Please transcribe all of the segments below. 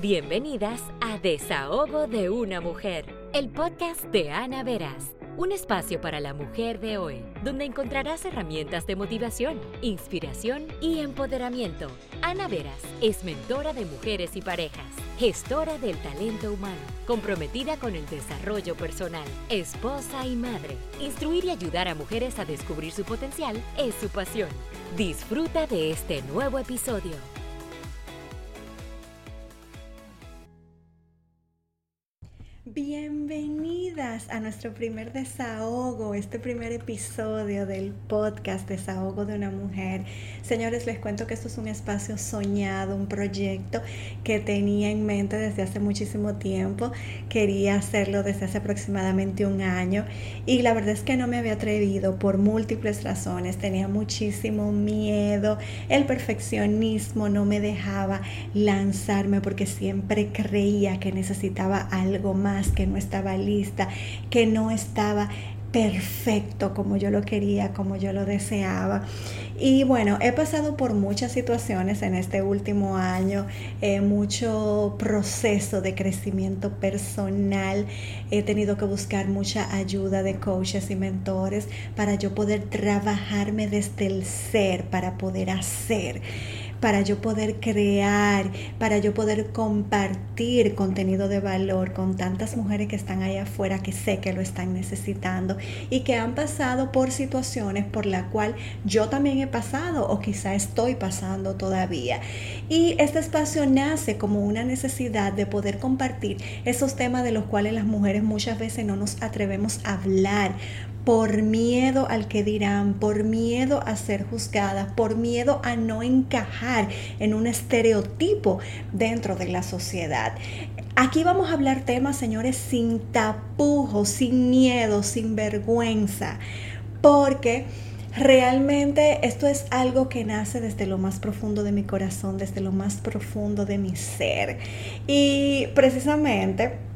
Bienvenidas a Desahogo de una Mujer, el podcast de Ana Veras, un espacio para la mujer de hoy, donde encontrarás herramientas de motivación, inspiración y empoderamiento. Ana Veras es mentora de mujeres y parejas, gestora del talento humano, comprometida con el desarrollo personal, esposa y madre. Instruir y ayudar a mujeres a descubrir su potencial es su pasión. Disfruta de este nuevo episodio. A nuestro primer desahogo, este primer episodio del podcast Desahogo de una Mujer. Señores, les cuento que esto es un espacio soñado, un proyecto que tenía en mente desde hace muchísimo tiempo. Quería hacerlo desde hace aproximadamente un año y la verdad es que no me había atrevido por múltiples razones. Tenía muchísimo miedo, el perfeccionismo no me dejaba lanzarme porque siempre creía que necesitaba algo más que no estaba lista, que no estaba perfecto como yo lo quería, como yo lo deseaba. Y bueno, he pasado por muchas situaciones en este último año, eh, mucho proceso de crecimiento personal. He tenido que buscar mucha ayuda de coaches y mentores para yo poder trabajarme desde el ser, para poder hacer para yo poder crear, para yo poder compartir contenido de valor con tantas mujeres que están ahí afuera que sé que lo están necesitando y que han pasado por situaciones por la cual yo también he pasado o quizá estoy pasando todavía. Y este espacio nace como una necesidad de poder compartir esos temas de los cuales las mujeres muchas veces no nos atrevemos a hablar por miedo al que dirán, por miedo a ser juzgadas, por miedo a no encajar en un estereotipo dentro de la sociedad. Aquí vamos a hablar temas, señores, sin tapujos, sin miedo, sin vergüenza, porque realmente esto es algo que nace desde lo más profundo de mi corazón, desde lo más profundo de mi ser. Y precisamente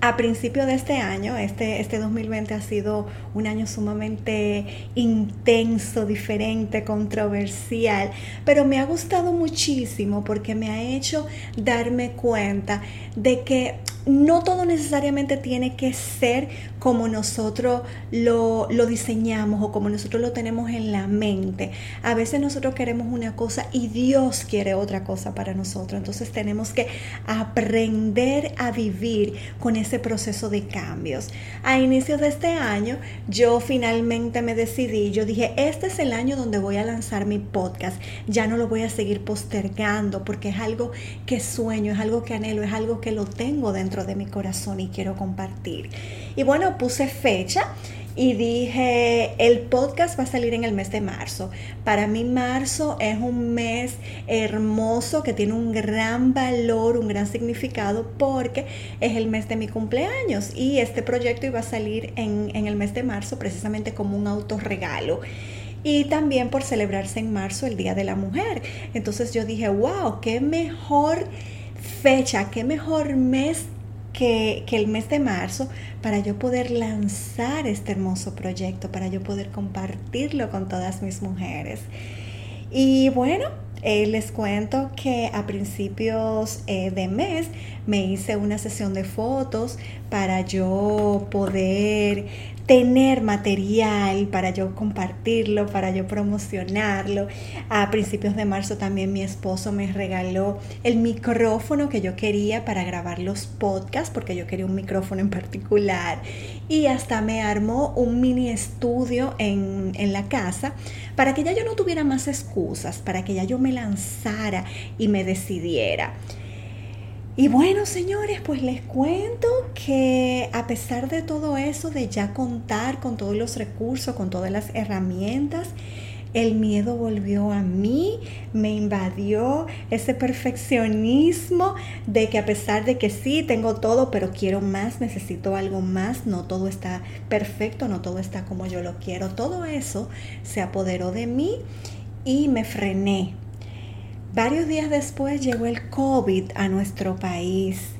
a principio de este año, este, este 2020 ha sido un año sumamente intenso, diferente, controversial, pero me ha gustado muchísimo porque me ha hecho darme cuenta de que no todo necesariamente tiene que ser como nosotros lo, diseñamos o como nosotros lo tenemos en la mente. A veces nosotros queremos una cosa y Dios quiere otra cosa para nosotros. Entonces tenemos que aprender a vivir con ese proceso de cambios. A inicios de este año yo finalmente me decidí, yo dije, este es el año donde voy a lanzar mi podcast. Ya no lo voy a seguir postergando porque es algo que sueño, es algo que anhelo, es algo que lo tengo dentro de mi corazón y quiero compartir. Y bueno, puse fecha y dije, el podcast va a salir en el mes de marzo. Para mí marzo es un mes hermoso que tiene un gran valor, un gran significado porque es el mes de mi cumpleaños y este proyecto iba a salir en, en el mes de marzo precisamente como un autorregalo y también por celebrarse en marzo el Día de la Mujer. Entonces yo dije, wow, qué mejor fecha, qué mejor mes que, el mes de marzo para yo poder lanzar este hermoso proyecto, para yo poder compartirlo con todas mis mujeres. Y bueno, eh, les cuento que a principios eh, de mes me hice una sesión de fotos para yo poder tener material para yo compartirlo, para yo promocionarlo. A principios de marzo también mi esposo me regaló el micrófono que yo quería para grabar los podcasts, porque yo quería un micrófono en particular. Y hasta me armó un mini estudio en, en la casa para que ya yo no tuviera más excusas, para que ya yo me lanzara y me decidiera. Y bueno, señores, pues les cuento que a pesar de todo eso, de ya contar con todos los recursos, con todas las herramientas, el miedo volvió a mí, me invadió ese perfeccionismo de que a pesar de que sí, tengo todo, pero quiero más, necesito algo más, no todo está perfecto, no todo está como yo lo quiero, todo eso se apoderó de mí y me frené, Varios días después llegó el COVID a nuestro país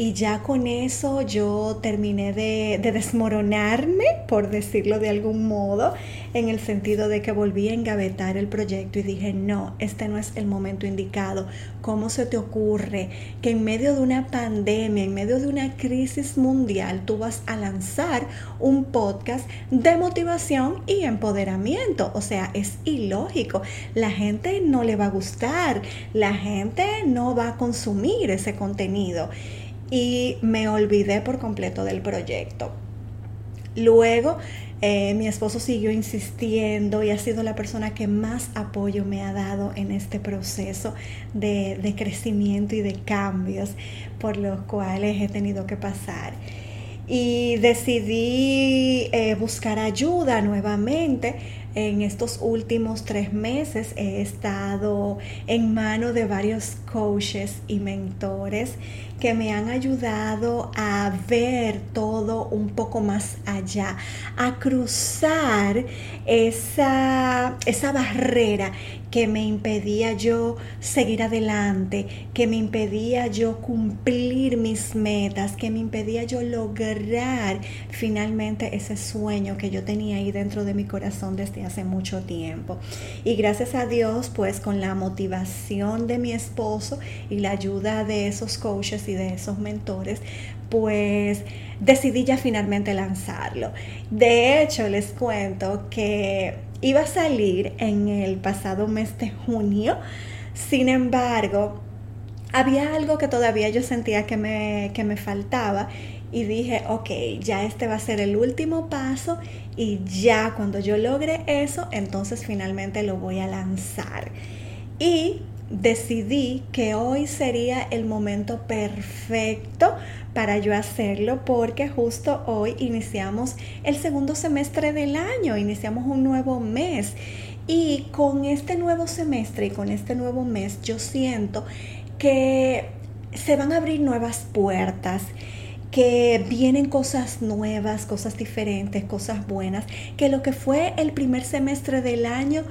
y ya con eso yo terminé de, desmoronarme, por decirlo de algún modo, en el sentido de que volví a engavetar el proyecto y dije, no, este no es el momento indicado. ¿Cómo se te ocurre que en medio de una pandemia, en medio de una crisis mundial, tú vas a lanzar un podcast de motivación y empoderamiento? O sea, es ilógico. La gente no le va a gustar, la gente no va a consumir ese contenido y me olvidé por completo del proyecto. Luego, eh, mi esposo siguió insistiendo y ha sido la persona que más apoyo me ha dado en este proceso de, crecimiento y de cambios por los cuales he tenido que pasar. Y decidí eh, buscar ayuda nuevamente en estos últimos tres meses he estado en mano de varios coaches y mentores que me han ayudado a ver todo un poco más allá, a cruzar esa, esa barrera que me impedía yo seguir adelante, que me impedía yo cumplir mis metas, que me impedía yo lograr finalmente ese sueño que yo tenía ahí dentro de mi corazón desde hace mucho tiempo. Y gracias a Dios, pues con la motivación de mi esposo y la ayuda de esos coaches de esos mentores, pues decidí ya finalmente lanzarlo. De hecho, les cuento que iba a salir en el pasado mes de junio. Sin embargo, había algo que todavía yo sentía que me, que me faltaba y dije, ok, ya este va a ser el último paso y ya cuando yo logre eso, entonces finalmente lo voy a lanzar. Y decidí que hoy sería el momento perfecto para yo hacerlo porque justo hoy iniciamos el segundo semestre del año, iniciamos un nuevo mes. Y con este nuevo semestre y con este nuevo mes yo siento que se van a abrir nuevas puertas que vienen cosas nuevas, cosas diferentes, cosas buenas, que lo que fue el primer semestre del año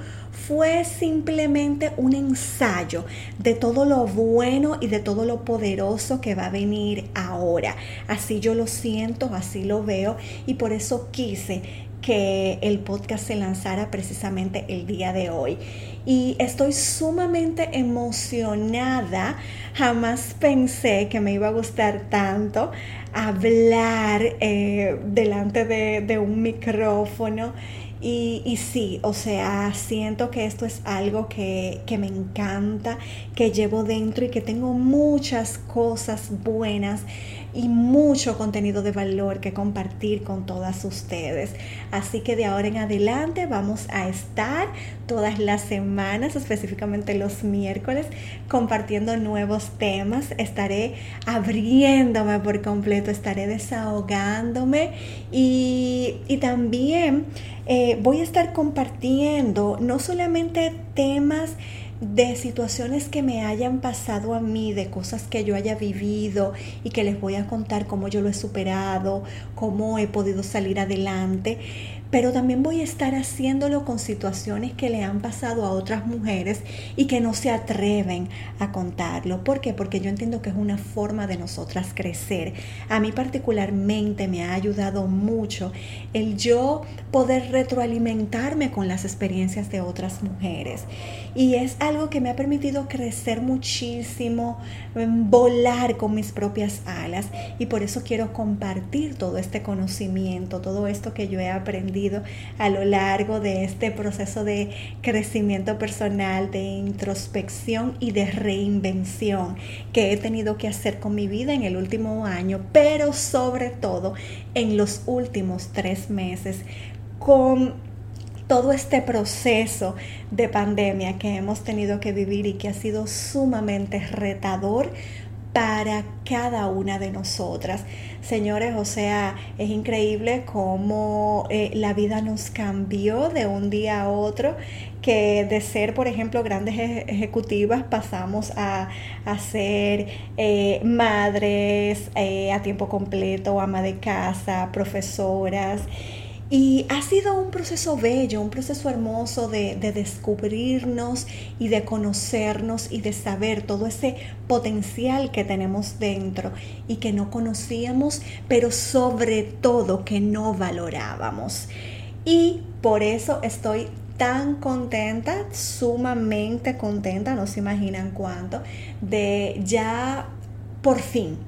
fue simplemente un ensayo de todo lo bueno y de todo lo poderoso que va a venir ahora. Así yo lo siento, así lo veo y por eso quise que el podcast se lanzara precisamente el día de hoy. Y estoy sumamente emocionada. Jamás pensé que me iba a gustar tanto hablar eh, delante de, un micrófono. Y, y, sí, o sea, siento que esto es algo que, que, me encanta, que llevo dentro y que tengo muchas cosas buenas y mucho contenido de valor que compartir con todas ustedes. Así que de ahora en adelante vamos a estar todas las semanas, específicamente los miércoles, compartiendo nuevos temas. Estaré abriéndome por completo, estaré desahogándome y, también eh, voy a estar compartiendo no solamente temas, de situaciones que me hayan pasado a mí, de cosas que yo haya vivido y que les voy a contar cómo yo lo he superado, cómo he podido salir adelante pero también voy a estar haciéndolo con situaciones que le han pasado a otras mujeres y que no se atreven a contarlo. ¿Por qué? Porque yo entiendo que es una forma de nosotras crecer. A mí particularmente me ha ayudado mucho el yo poder retroalimentarme con las experiencias de otras mujeres. Y es algo que me ha permitido crecer muchísimo, em, volar con mis propias alas. Y por eso quiero compartir todo este conocimiento, todo esto que yo he aprendido a lo largo de este proceso de crecimiento personal, de introspección y de reinvención que he tenido que hacer con mi vida en el último año, pero sobre todo en los últimos tres meses. Con todo este proceso de pandemia que hemos tenido que vivir y que ha sido sumamente retador para cada una de nosotras. Señores, o sea, es increíble cómo eh, la vida nos cambió de un día a otro, que de ser, por ejemplo, grandes ejecutivas pasamos a, ser eh, madres eh, a tiempo completo, ama de casa, profesoras. Y ha sido un proceso bello, un proceso hermoso de, descubrirnos y de conocernos y de saber todo ese potencial que tenemos dentro y que no conocíamos, pero sobre todo que no valorábamos. Y por eso estoy tan contenta, sumamente contenta, no se imaginan cuánto, de ya por fin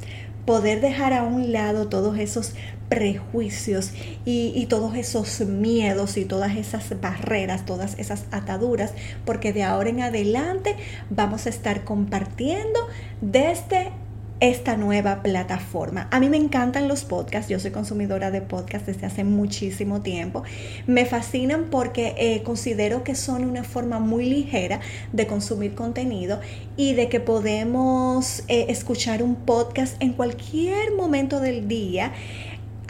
poder dejar a un lado todos esos prejuicios y, todos esos miedos y todas esas barreras, todas esas ataduras, porque de ahora en adelante vamos a estar compartiendo desde esta nueva plataforma. A mí me encantan los podcasts, yo soy consumidora de podcasts desde hace muchísimo tiempo. Me fascinan porque eh, considero que son una forma muy ligera de consumir contenido y de que podemos eh, escuchar un podcast en cualquier momento del día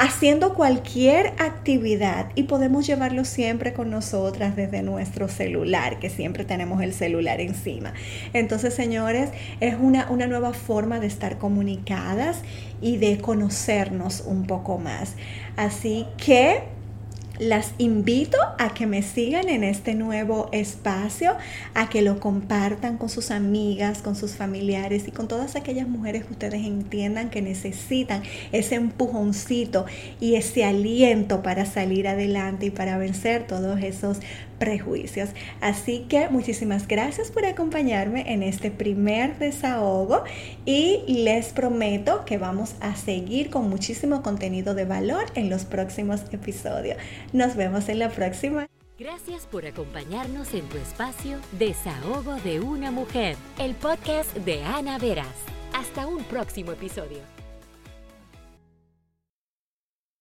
haciendo cualquier actividad y podemos llevarlo siempre con nosotras desde nuestro celular, que siempre tenemos el celular encima. Entonces, señores, es una, una nueva forma de estar comunicadas y de conocernos un poco más. Así que las invito a que me sigan en este nuevo espacio, a que lo compartan con sus amigas, con sus familiares y con todas aquellas mujeres que ustedes entiendan que necesitan ese empujoncito y ese aliento para salir adelante y para vencer todos esos prejuicios. Así que muchísimas gracias por acompañarme en este primer desahogo y les prometo que vamos a seguir con muchísimo contenido de valor en los próximos episodios. Nos vemos en la próxima. Gracias por acompañarnos en tu espacio Desahogo de una mujer, el podcast de Ana Veras. Hasta un próximo episodio.